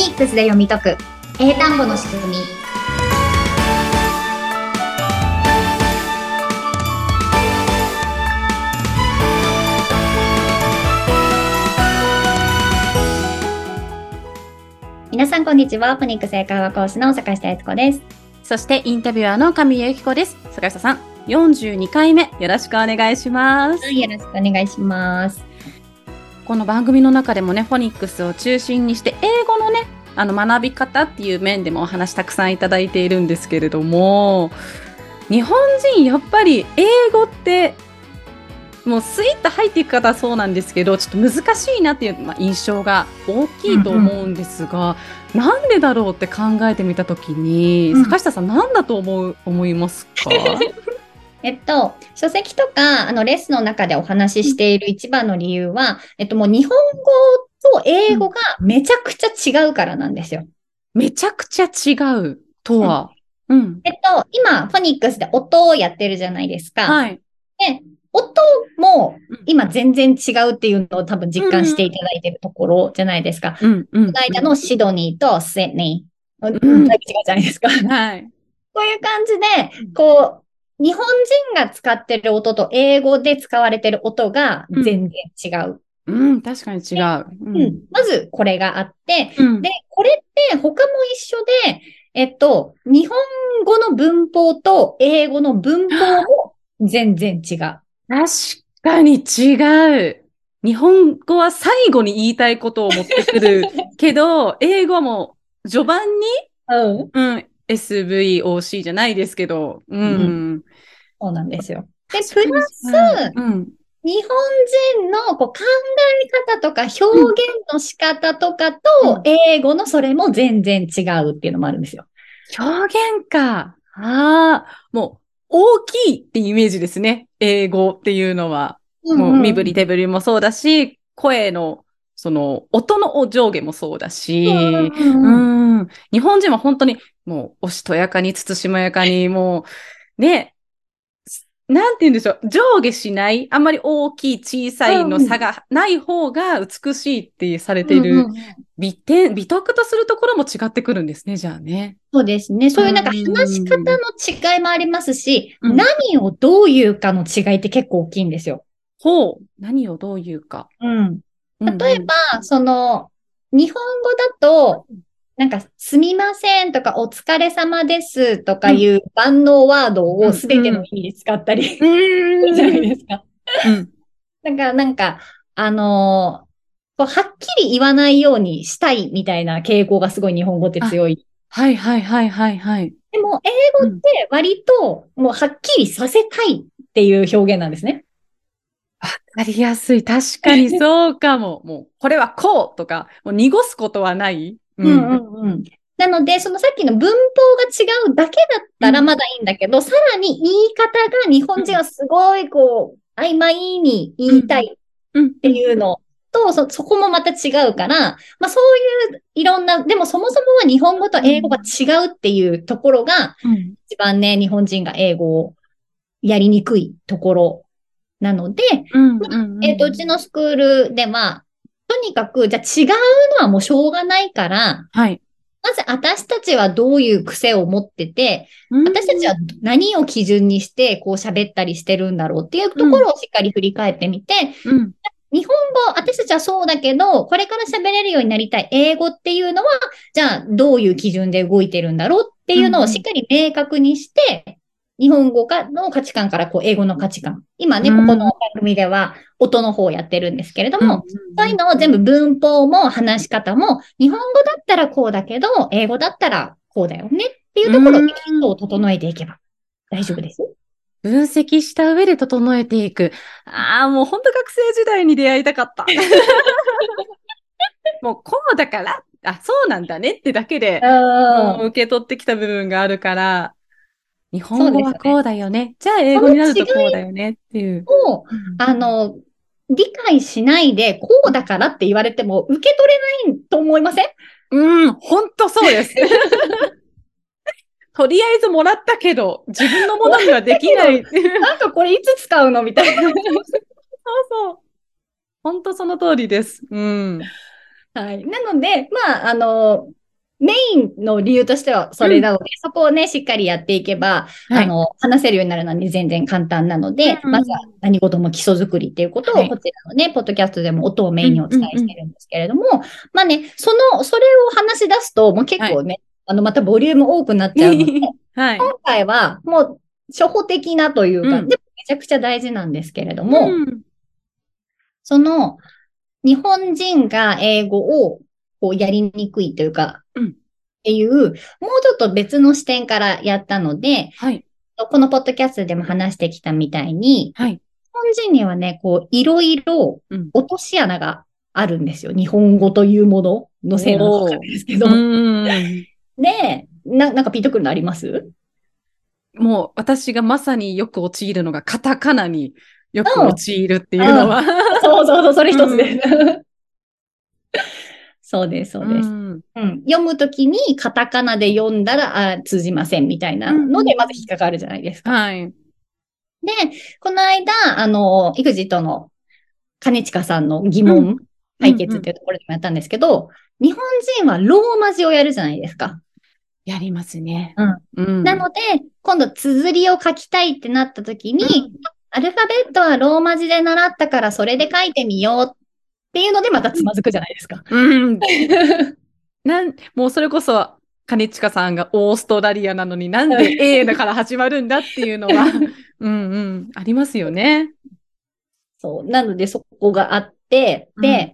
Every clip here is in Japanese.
ニックスで読み解く英単語の仕組み皆さんこんにちは。フォニックス英会話講師の坂下悦子です。そしてインタビュアーの神谷由紀子です。坂下さん、42回目よろしくお願いします。はい、よろしくお願いします。この番組の中でもね、フォニックスを中心にして、英語のね、あの学び方っていう面でもお話たくさんいただいているんですけれども、日本人やっぱり英語って、もうスイッと入っていく方はそうなんですけど、ちょっと難しいなっていう、ま、印象が大きいと思うんですが、なんでだろうって考えてみたときに、うん坂下さん何だと思う、思いますか？えっと、書籍とか、あの、レッスンの中でお話ししている一番の理由は、えっと、もう日本語と英語がめちゃくちゃ違うからなんですよ。めちゃくちゃ違うとは？うん。えっと、今、フォニックスで音をやってるじゃないですか。はい。で、音もうん今全然違うっていうのを多分実感していただいてるところじゃないですか。うん、うん。この間のシドニーとシドニー。んうん、違うじゃないですか。はい。こういう感じで、こう、日本人が使ってる音と英語で使われてる音が全然違う。うん、確かに違う。ううん。まずこれがあって、うんで、これって他も一緒で、えっと、日本語の文法と英語の文法も全然違う。確かに違う。日本語は最後に言いたいことを持ってくるけど、英語はもう序盤に、うん。うん、SVOC じゃないですけど、うん。そうなんですよ。で、プラス、うん。日本人のこう考え方とか表現の仕方とかと、英語のそれも全然違うっていうのもあるんですよ。表現か。ああ、もう大きいってイメージですね。英語っていうのは。もう身振り手振りもそうだし、声の、その、音の上下もそうだし、うんうんうん。日本人は本当に、もう、おしとやかに、つつしまやかに、もう、ね、なんて言うんでしょう、上下しない、あんまり大きい、小さいの差がない方が美しいってされている、美点、美徳とするところも違ってくるんですね、じゃあね。そうですね。そういうなんか話し方の違いもありますし、うん何をどう言うかの違いって結構大きいんですよ。ほう。何をどう言うか。うん。うん例えば、その、日本語だと、なんか、すみませんとか、お疲れ様ですとかいう万能ワードをすべての意味で使ったりする じゃないですか。うん。だからなんか、あのーはっきり言わないようにしたいみたいな傾向がすごい日本語って強い。はいはいはいはいはい。でも、英語って割と、もうはっきりさせたいっていう表現なんですね。わかりやすい。確かに そうかも。もう、これはこうとか、もう濁すことはない。うんうんうん。なので、そのさっきの文法が違うだけだったらうんまだいいんだけど、さらに言い方が日本人はすごいこう、曖昧に言いたいうん。っていうのと、そ、そこもまた違うから、まあそういういろんな、でもそもそもは日本語と英語が違うっていうところが、うん。一番ね、日本人が英語をやりにくいところなので、うん。うん。えっ、と、うちのスクールでは、とにかく、じゃあ違うのはもうしょうがないから、はい。まず私たちはどういう癖を持ってて、私たちは何を基準にしてこう喋ったりしてるんだろうっていうところをしっかり振り返ってみて、うん。日本語、私たちはそうだけど、これから喋れるようになりたい英語っていうのは、じゃあどういう基準で動いてるんだろうっていうのをしっかり明確にして、日本語がの価値観からこう英語の価値観。今ね、うんここの番組では音の方をやってるんですけれども、うん、そういうのを全部文法も話し方も、日本語だったらこうだけど、英語だったらこうだよねっていうところを基礎を整えていけば大丈夫です？分析した上で整えていく。ああ、もう本当学生時代に出会いたかった。もうこうだから、あ、そうなんだねってだけで、もう受け取ってきた部分があるから、日本語はこうだよね。じゃあ英語になるとこうだよねっていう。を、あの、理解しないで、こうだからって言われても受け取れないと思いません？うん、ほんとそうです。とりあえずもらったけど、自分のものにはできない。そ うなんかこれいつ使うのみたいな。そう。ほんとその通りです。うん。はい。なので、まあ、あの、メインの理由としてはそれなので、そこをね、しっかりやっていけば、はい。あの、話せるようになるのはね全然簡単なので、うんまずは何事も基礎作りっていうことを、はい。こちらのね、ポッドキャストでも音をメインにお伝えしてるんですけれども、まあね、その、それを話し出すと、もう結構ね、あの、またボリューム多くなっちゃうので、はい。今回はもう、初歩的なというか、うん。でもめちゃくちゃ大事なんですけれども、うん。その、日本人が英語をこうやりにくいというか、うんっていう、もうちょっと別の視点からやったので、はい。このポッドキャストでも話してきたみたいに、はい。日本人にはね、こう、いろいろうん落とし穴があるんですよ。日本語というもののせいなのかですけど。うん で、な、なんかピンとくるのあります？もう私がまさによく陥るのがカタカナによく陥るっていうのは。そうそうそう、それ一つです。そうです、そうです。んうん、読むときにカタカナで読んだらあ通じませんみたいなので、うんまず引っかかるじゃないですか。はい。で、この間、あの、育児との金近さんの疑う問解決っていうところでもやったんですけど、日本人はローマ字をやるじゃないですか。やりますね。うんうんなので、今度、綴りを書きたいってなったときに、アルファベットはローマ字で習ったからそれで書いてみようっていうのでまたつまずくじゃないですか。うん。なん、もうそれこそ、金近さんがオーストラリアなのになんで A だから始まるんだっていうのは、うんうん、ありますよね。そう。なので、そこがあって、で、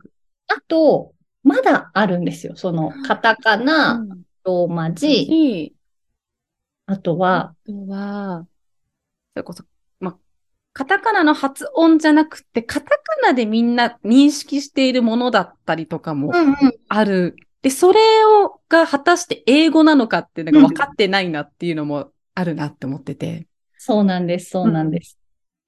あと、まだあるんですよ。その、カタカナ、うんローマ字。あとは、あとは、それこそ、ま、カタカナの発音じゃなくて、カタカナでみんな認識しているものだったりとかもうんうん。ある。で、それを、が果たして英語なのかっていうのが分かってないなっていうのもあるなって思ってて。そうなんです、そうなんです。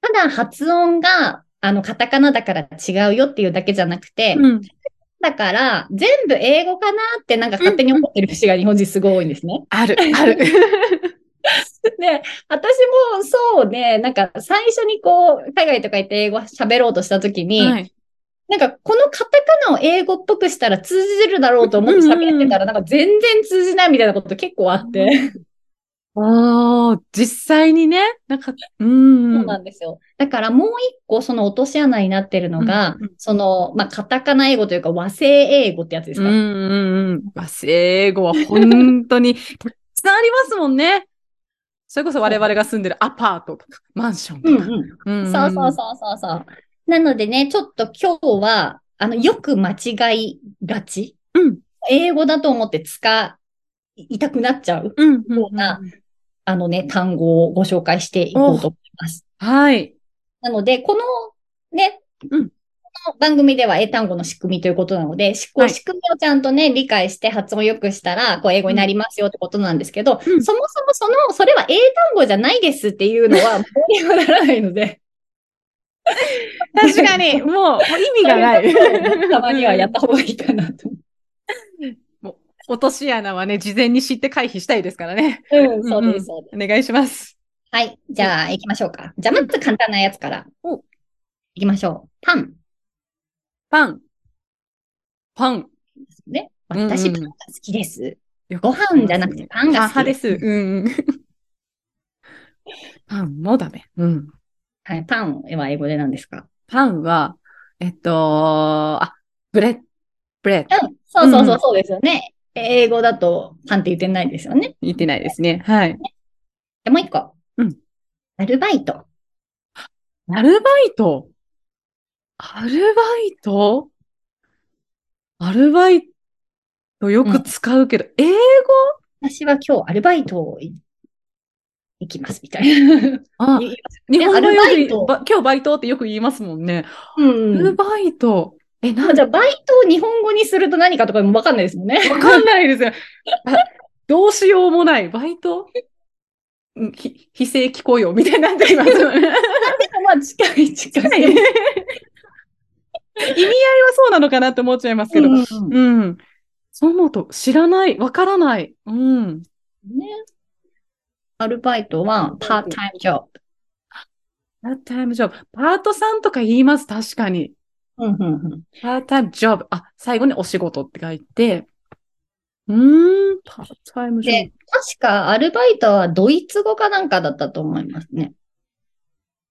ただ、発音が、あの、カタカナだから違うよっていうだけじゃなくて、うん。だから、全部英語かなってなんか勝手に思ってる節が日本人すごい多いんですね。ある、ある。で、私もそうで、なんか最初にこう、海外とか行って英語喋ろうとしたときに、はい。なんかこのカタカナを英語っぽくしたら通じるだろうと思って喋ってたら、なんか全然通じないみたいなこと結構あって。ああ、実際にね、なんか、うん。そうなんですよ。だからもう一個その落とし穴になってるのが、うんうんその、まあ、カタカナ英語というか和製英語ってやつですか？うんうんうん。和製英語は本当に たくさんありますもんね。それこそ我々が住んでるアパートとか、マンションとか。うんうん。そうそうそうそうそう。なのでね、ちょっと今日は、あの、よく間違いがち。うん。英語だと思って使いたくなっちゃう。ようなあのね、単語をご紹介していこうと思います。はい。なので、このね、うんこの番組では英単語の仕組みということなので、仕組みをちゃんとね、理解して発音を良くしたら、こう英語になりますよってことなんですけど、うんそもそもその、それは英単語じゃないですっていうのは、もうにはならないので、確かに、もう、意味がない。たまにはやった方がいいかなと。落とし穴はね、事前に知って回避したいですからね。うん、そうです、そうです。お願いします。はい。じゃあ、行きましょうか。じゃあ、まず簡単なやつから。お行きましょう。パンパン。パン。ね。私、パンが好きです。ご飯じゃなくてパンが好きで。派ですす。うん。パンもダメ。うん。はい。パンは英語で何ですか？パンは、えっと、あ、 brea、bread。うん。そうそうそうう、んそうですよね。英語だとパンって言ってないですよね。言ってないですね。はい。で、もう一個。うん。アルバイト。アルバイト？アルバイト？アルバイトよく使うけど、英語？私は今日アルバイトをい行きますみたいな。あ、日本語よく言いバイトば今日バイトってよく言いますもんね。うアルん。バイト。え、なん？じゃあ、バイトを日本語にすると何かとかもわかんないですもんね。わかんないですよ。あどうしようもない。バイト？非正規雇用みたいになっていますよね。まあ、近い近い。意味合いはそうなのかなって思っちゃいますけど。うんうん。そう思うと、知らない、わからない。うん。ね。アルバイトはパートタイムジョブ。パートタイムジョブ。パートさんとか言います、確かに。うんうんうん。パータイムジョブ。あ、最後にお仕事って書いて、うーん、パータイムジョで、確かアルバイトはドイツ語かなんかだったと思いますね。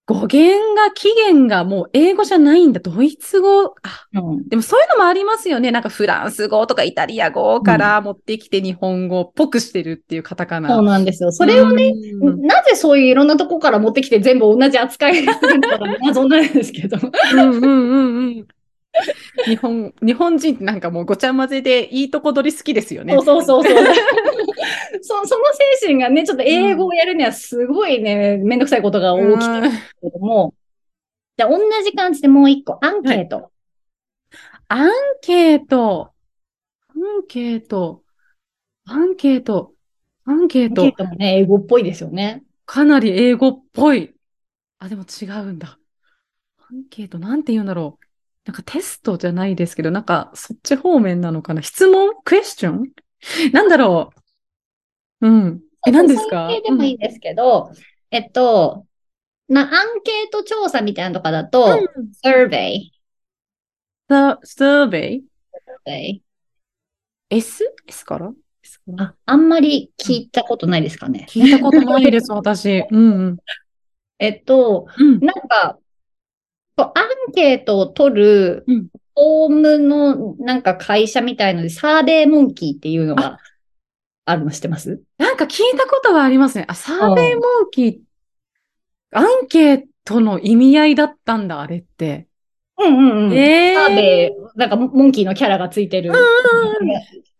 ブ。語源が、起源がもう英語じゃないんだ。ドイツ語。あ、うん。でもそういうのもありますよね。なんかフランス語とかイタリア語から持ってきて日本語っぽくしてるっていうカタカナ。そうなんですよ。それをね、うんなぜそういういろんなとこから持ってきて全部同じ扱いにするのかが謎なんですけど。うんうんうんうん。日本、日本人ってなんかもうごちゃ混ぜでいいとこ取り好きですよね。そうそうそうそう。そその精神がね、ちょっと英語をやるにはすごいね、めんどくさいことが起きてるんですけども、じゃあ同じ感じでもう一個、アンケート。アンケート。アンケート。アンケート。アンケートアンケー。トもね、英語っぽいですよね。かなり英語っぽい。あ、でも違うんだ。アンケート、なんて言うんだろう。なんかテストじゃないですけど、なんかそっち方面なのかな？質問？クエスチョン？なんだろう？うん。え、何ですか？でもいいですけど、えっと、まあ、アンケート調査みたいなのとかだと、うん。survey。ササーベイ survey ?S? S から ?S から？あ、あんまり聞いたことないですかね？聞いたことないです、私。うんうん。えっと、うん。なんか、アンケートを取るうん、フォームのなんか会社みたいので、サーベイモンキーっていうのがあるの知ってます？なんか聞いたことはありますね。あ、サーベイモンキー、アンケートの意味合いだったんだ、あれって。うんうんうん。えサーベイ、なんかモモンキーのキャラがついてる、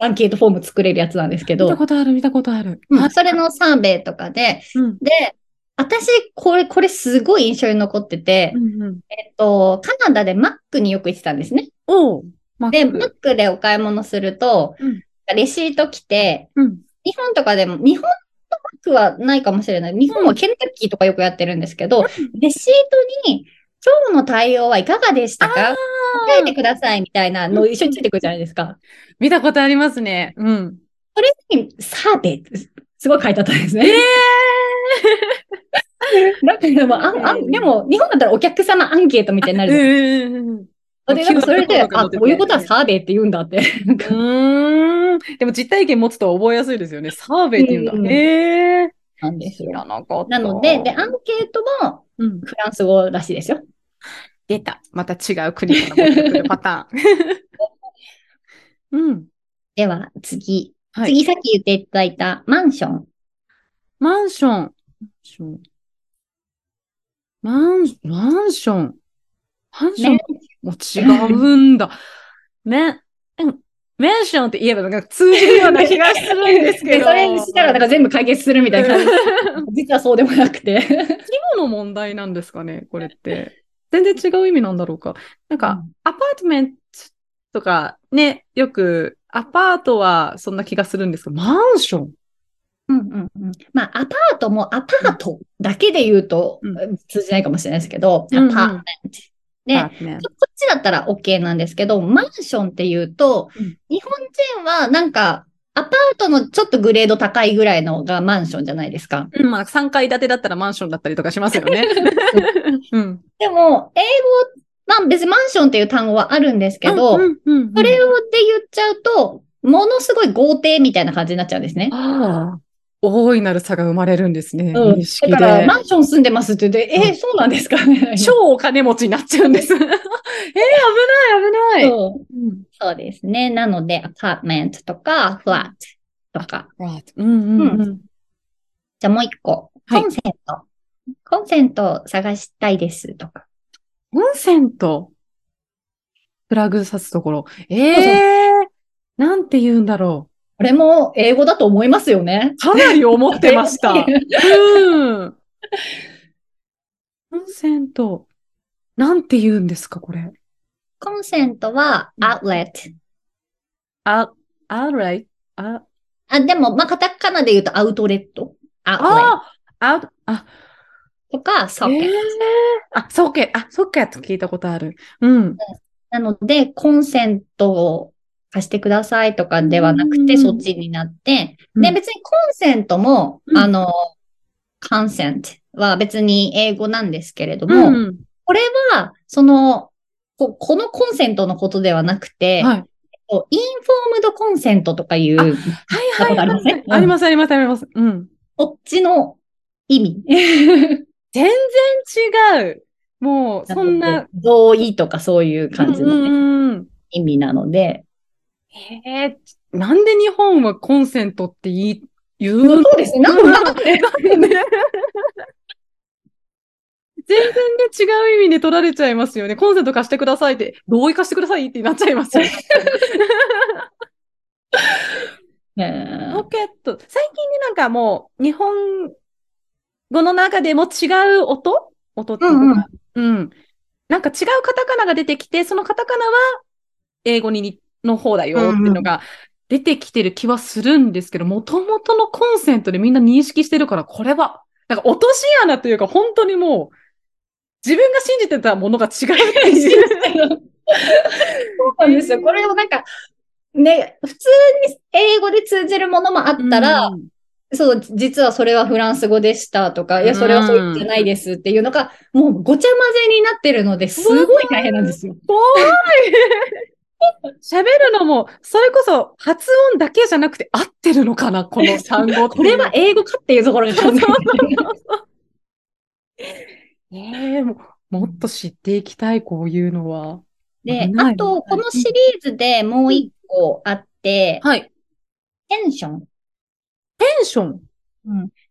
アンケートフォーム作れるやつなんですけど見た、ことある、見たことある。うんそれのサーベイとかで、うん。で、私、これ、これすごい印象に残ってて、うんうん。えっと、カナダでマックによく行ってたんですね。おう。マで、マックでお買い物すると、うんレシート来て、うん。日本とかでも、日本のマックはないかもしれない。日本はケンタッキーとかよくやってるんですけど、レシートに、今日の対応はいかがでしたか？答えてくださいみたいなの一緒についてくるじゃないですか。見たことありますね。うん。それに、サーベすごい書いてあったんですね。えだからもうあんあんでも、日本だったらお客様アンケートみたいになるうん。で、なんかそれで、あ、こういうことはサーベイって言うんだって。うーん。でも実体験持つと覚えやすいですよね。サーベイって言うんだ。うんへえ。なんですよ。なので、で、アンケートもうん。フランス語らしいですよ。出た。また違う国から持ってくるパターン。うん。では、次。はい。次さっき言っていただいたマンション。マンション。マンション。マン、マンション？マンションねも違うんだ。ね、うん。メンションって言えばなんか通じるような気がするんですけで、ど。それにしたら、だから全部解決するみたいな感じ。実はそうでもなくて。規模の問題なんですかね、これって。全然違う意味なんだろうか。なんか、アパートメントとかね、よく、アパートはそんな気がするんですけど、マンション？うんうんうん。まあ、アパートもアパートだけで言うと、う通じないかもしれないですけど、うんうんアパート。で、こっちだったら OK なんですけど、マンションって言うと、うん日本人はなんか、アパートのちょっとグレード高いぐらいのがマンションじゃないですか。うん、まあ3階建てだったらマンションだったりとかしますよね。うん。でも、英語、まあ別にマンションっていう単語はあるんですけど、それをで言っちゃうと、ものすごい豪邸みたいな感じになっちゃうんですね。ああ。大いなる差が生まれるんですね。うんだから、で。マンション住んでますって言って、えーそうなんですかね。超お金持ちになっちゃうんです。えー、危ない、危ない。そううん。そうですね。なので、アパートメントとか、フラットとか。うんうんうん。じゃあもう一個。はいコンセント。コンセント探したいですとか。コンセント？プラグ挿すところ。ええー、なんて言うんだろこれも英語だと思いますよね。う。かなり思ってました。うん。コンセント。なんて言うんですか、これ。コンセントは、うんアウトレット。あ、あらいあ、あ、でも、まあ、カタカナで言うとアウトレット。アウトレットあ、あ、あ、とか、ソケット。えーあ、ソケット、あ、ソケット聞いたことある。うん。なので、コンセントを貸してくださいとかではなくて、うんそっちになって、うんで、別にコンセントも、うんあの、コンセントは別に英語なんですけれどうも、ん。これは、その、ここのコンセントのことではなくて、はい。インフォームドコンセントとかいう、はいはいありま。ありますありますあります。うん。こっちの意味。全然違う。もう、そんな。同意とかそういう感じの、ね意味なので。へえ、なんで日本はコンセントって言い、言うの？そうですね。なんなんでなんで？全然ね、違う意味で取られちゃいますよね。コンセント貸してくださいって、同意貸してくださいってなっちゃいますよ。ねポケット。最近ね、なんかもう、日本語の中でも違う音？音っていうか、うんうん。なんか違うカタカナが出てきて、そのカタカナは英語ににの方だよっていうのが出てきてる気はするんですけど、もともとのコンセントでみんな認識してるから、これは、なんか落とし穴というか、本当にもう、自分が信じてたものが違うっていう。そうなんですよ。これをなんか、ね、普通に英語で通じるものもあったら、うんそう、実はそれはフランス語でしたとか、いや、それはそうじゃないですっていうのが、もうごちゃ混ぜになってるので、すごい大変なんですよ。怖い喋るのも、それこそ発音だけじゃなくて合ってるのかな、この単語 これは英語かっていうところが考 えてええももっと知っていきたい、こういうのは。で、あと、このシリーズでもう一個あって、はい。テンション。ペンション？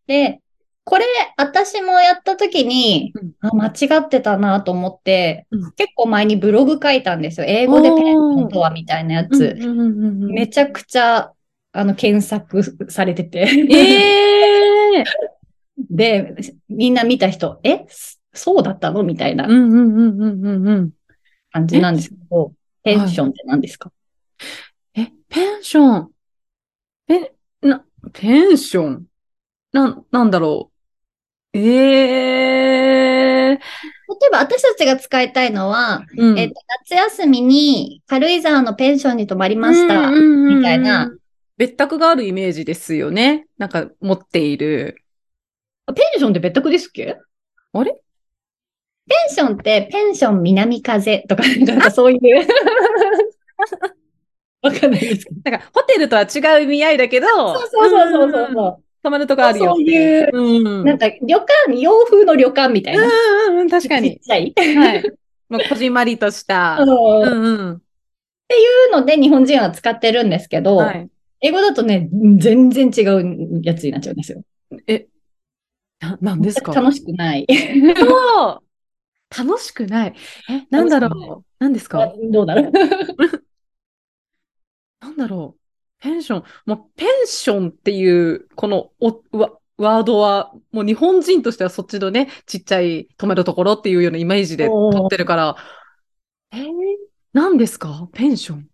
で、これ、私もやったときに、うんあ、間違ってたなと思って、うん結構前にブログ書いたんですよ。英語でペンションとはみたいなやつ。めちゃくちゃ、あの、検索されてて。ええ で、みんな見た人、え？そうだったの？みたいな。感じなんですけど、ペンションって何ですか、え、ペンション。え、な、ペンション？なん、なんだろう。ええ例えば私たちが使いたいのは、うんえっと、夏休みに軽井沢のペンションに泊まりました。みたいな。別宅があるイメージですよね。なんか持っている。ペンションって別宅ですっけ？あれ？ペンションって、ペンション南風とか、なんかそういう。わかんないですけど。なんかホテルとは違う意味合いだけど、そうそうそうそうそう泊まるとこあるよっていう。うん。う。なんか旅館、洋風の旅館みたいな。うんうんうん、確かちっに。ちゃい。はい。もうこじんまりとした。うんうっんうん。ていうので日本人は使ってるんですけど、はい。英語だとね、全然違うやつになっちゃうんですよ。え、な、なんですか？楽しくない。そう楽しくない。え、なんだろうなんですか？どうだろう。なんだろうペンション。もう、ペンションっていう、このおワワードは、もう日本人としてはそっちのね、ちっちゃい泊まるところっていうようなイメージでおー。取ってるから、えー、何ですか？ペンション。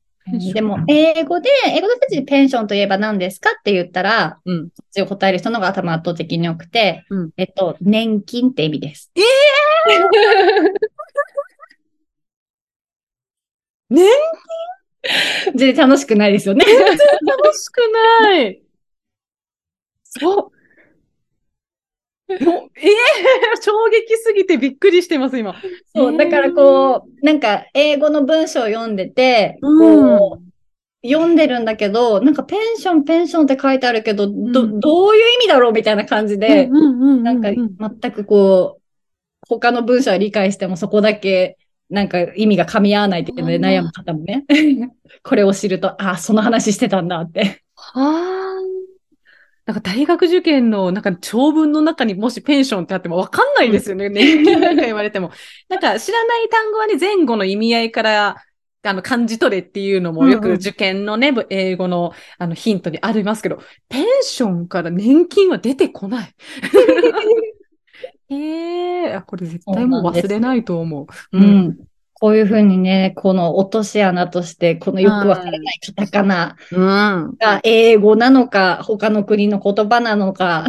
でも、英語で、英語の人たちでペンションといえば何ですかって言ったら、うん。そっちを答える人の方が多分圧倒的に多くて、うん。えっと、年金って意味です。え 年全然楽しくないですよね。楽しくない。そう。もうええ衝撃すぎてびっくりしてます、今。そう、だからこう、なんか英語の文章を読んでて、うんこう、読んでるんだけど、なんかペンション、ペンションって書いてあるけど、ど、うんどういう意味だろうみたいな感じで、なんか全くこう、他の文章は理解してもそこだけ、なんか意味が噛み合わないっていうのでうん悩む方もね。これを知ると、あ、その話してたんだって。はあ。なんか大学受験のなんか長文の中にもしペンションってあってもわかんないですよね。年金なんか言われても。なんか知らない単語はね、前後の意味合いからあの感じ取れっていうのもようんうんく受験のね、英語のあのヒントにありますけど、ペンションから年金は出てこない。ええあこれ絶対もう忘れないと思う。う。ん。こういうふうにね、この落とし穴として、このよくわからないカタカナうん。が英語なのか、他の国の言葉なのか、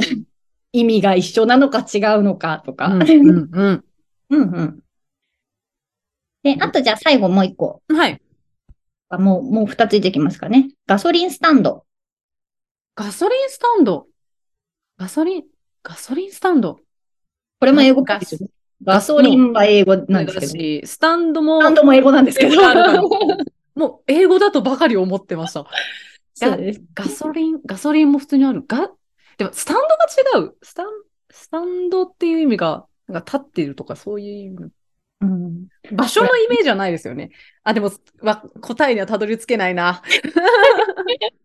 意味が一緒なのか違うのかとか。うん。うん。うん。うんうん。で、あとじゃあ最後もう一個。はい。あもう、もう二つ出てきますかね。ガソリンスタンド。ガソリンスタンド。ガソリン、ガソリンスタンド。これも英語っぽいですよね。ガソリンは英語なんですけど。スタンドも、スタンドも英語なんですけど。もう英語だとばかり思ってました。ガソリン、ガソリンも普通にある。が、でもスタンドが違う。スタン、スタンドっていう意味が、なんか立ってるとかそういう意味。うん、場所のイメージはないですよね。あ、でも、わ答えにはたどり着けないな。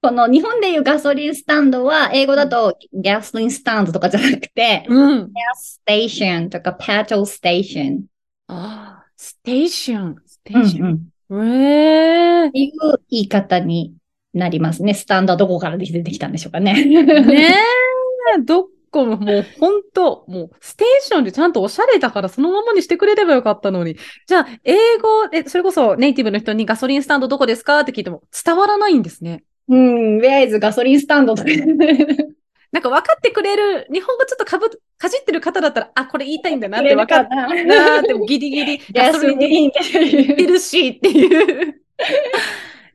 この日本でいうガソリンスタンドは、英語だとガソリンスタンドとかじゃなくて、うん。gas station とか petrol station。ああ、ステーション。ステうんーション。うんええっていう言い方になりますね。スタンドはどこから出てきたんでしょうかね。ねえ、どっこももう本当、もうステーションでちゃんとおしゃれだからそのままにしてくれればよかったのに。じゃあ、英語で、それこそネイティブの人にガソリンスタンドどこですかって聞いても伝わらないんですね。うん、where is ガソリンスタンドとか。なんか分かってくれる、日本語ちょっとかぶ、かじってる方だったら、あ、これ言いたいんだなって分かっな。なーって、ギリギリガガソソリンで言って。るしっていう。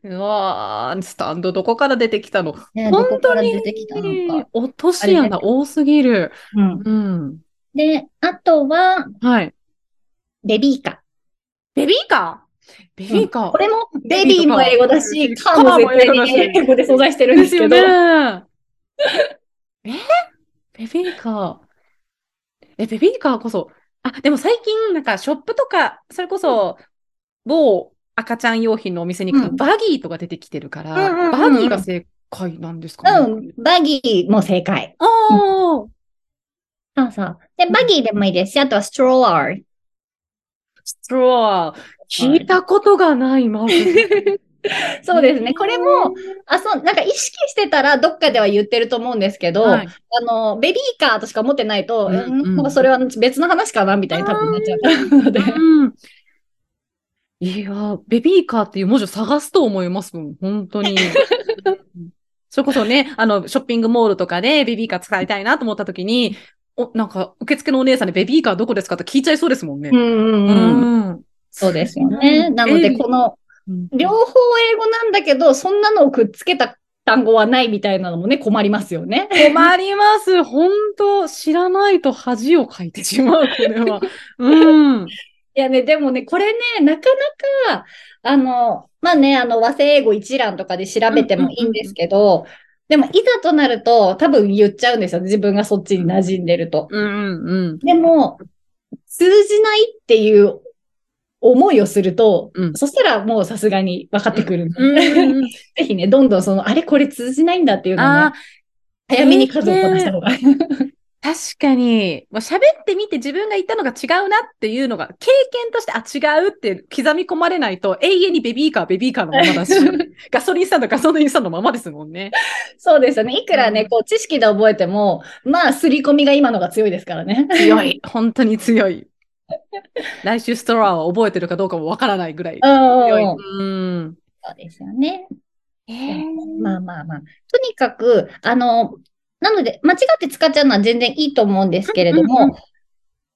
うわー、スタンドどこから出てきたの？ねど本当に。落とし穴多すぎる。うんうん。で、あとは、はい。ベビーカー。ベビーカー？ベビーカー、これも、ベビーも英語だし、カカーも英語だしに英語で存在してるんですけど。よね。え？ベビーカー。え、ベビーカーこそ。あ、でも最近、なんかショップとか、それこそ、某赤ちゃん用品のお店にうんバギーとか出てきてるから、うんうんうんうんバギーが正解なんですかね。うん、バギーも正解。ああ、そうそう。で、バギーでもいいですし、あとはストロー。ストロー。聞いたことがない、まず。そうですね。これも、あ、そう、なんか意識してたらどっかでは言ってると思うんですけど、はいあの、ベビーカーとしか思ってないと、うんうんそれは別の話かなみたいに多分なっちゃうので。うんいや、ベビーカーっていう文字を探すと思いますもん、本当に。それこそね、あの、ショッピングモールとかでベビーカー使いたいなと思った時に、お、なんか、受付のお姉さんにベビーカーどこですかって聞いちゃいそうですもんねう。んうんうん。ん。そうですよね。なので、この、うん両方英語なんだけど、そんなのをくっつけた単語はないみたいなのもね、困りますよね。困ります。本当知らないと恥をかいてしまう、これは。うん。いやね、でもね、これね、なかなか、あの、まあね、あの、和製英語一覧とかで調べてもいいんですけど、でも、いざとなると、多分言っちゃうんですよ。自分がそっちに馴染んでると。うんうんでも、通じないっていう思いをすると、うんそしたらもうさすがに分かってくる ぜひね、どんどんその、あれこれ通じないんだっていうのをあね、早めに数をこなした方が。確かに、もう喋ってみて自分が言ったのが違うなっていうのが経験として、あ、違うって刻み込まれないと永遠にベビーカー、ベビーカーのままだし、ガソリンスタンド、ガソリンスタンドのままですもんね。そうですよね。いくらね、うんこう、知識で覚えても、まあ、刷り込みが今のが強いですからね。強い。本当に強い。来週ストラーは覚えてるかどうかもわからないぐらいい。うん。そうですよね。えまあまあまあ。とにかく、あの、なので、間違って使っちゃうのは全然いいと思うんですけれどうんうんも、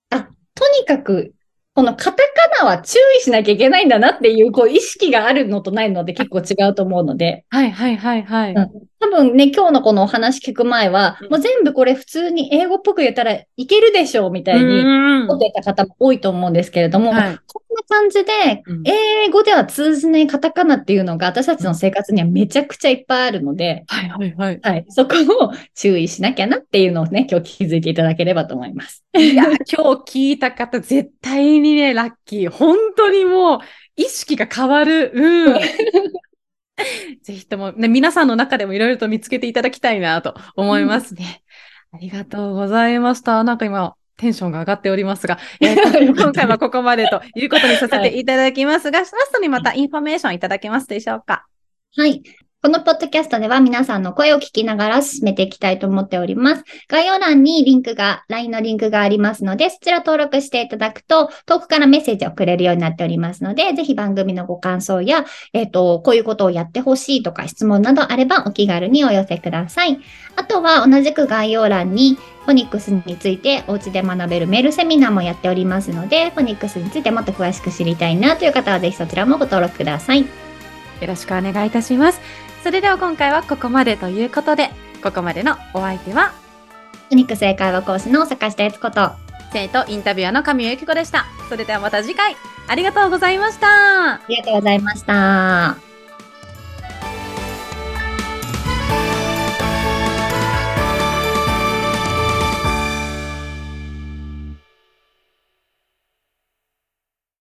あ、とにかく、このカタカナは注意しなきゃいけないんだなっていう、こう、意識があるのとないので結構違うと思うので、はいはいはいはい。うん。多分ね、今日のこのお話聞く前はうん、もう全部これ普通に英語っぽく言ったらいけるでしょうみたいにうん思っていた方も多いと思うんですけれども、はい感じで、うん英語では通じないカタカナっていうのが私たちの生活にはめちゃくちゃいっぱいあるので、はいはいはい。はい、そこを注意しなきゃなっていうのをね、今日気づいていただければと思います。いや、今日聞いた方、絶対にね、ラッキー。本当にもう、意識が変わる。うん。ぜひとも、ね、皆さんの中でもいろいろと見つけていただきたいなと思いますね。ありがとうございました。なんか今、テンションが上がっておりますが、えー 今回はここまでということにさせていただきますが、ラストにまたインフォメーションいただけますでしょうか？はい。このポッドキャストでは皆さんの声を聞きながら進めていきたいと思っております。概要欄にリンクが、LINE のリンクがありますので、そちら登録していただくと、遠くからメッセージをくれるようになっておりますので、ぜひ番組のご感想や、えっ、と、こういうことをやってほしいとか質問などあればお気軽にお寄せください。あとは同じく概要欄に、フォニックスについてお家で学べるメールセミナーもやっておりますので、フォニックスについてもっと詳しく知りたいなという方はぜひそちらもご登録ください。よろしくお願いいたします。それでは今回はここまでということで、ここまでのお相手は、フォニックス英会話講師の坂下悦子と、生徒インタビュアーの神谷由紀子でした。それではまた次回、ありがとうございました。ありがとうございました。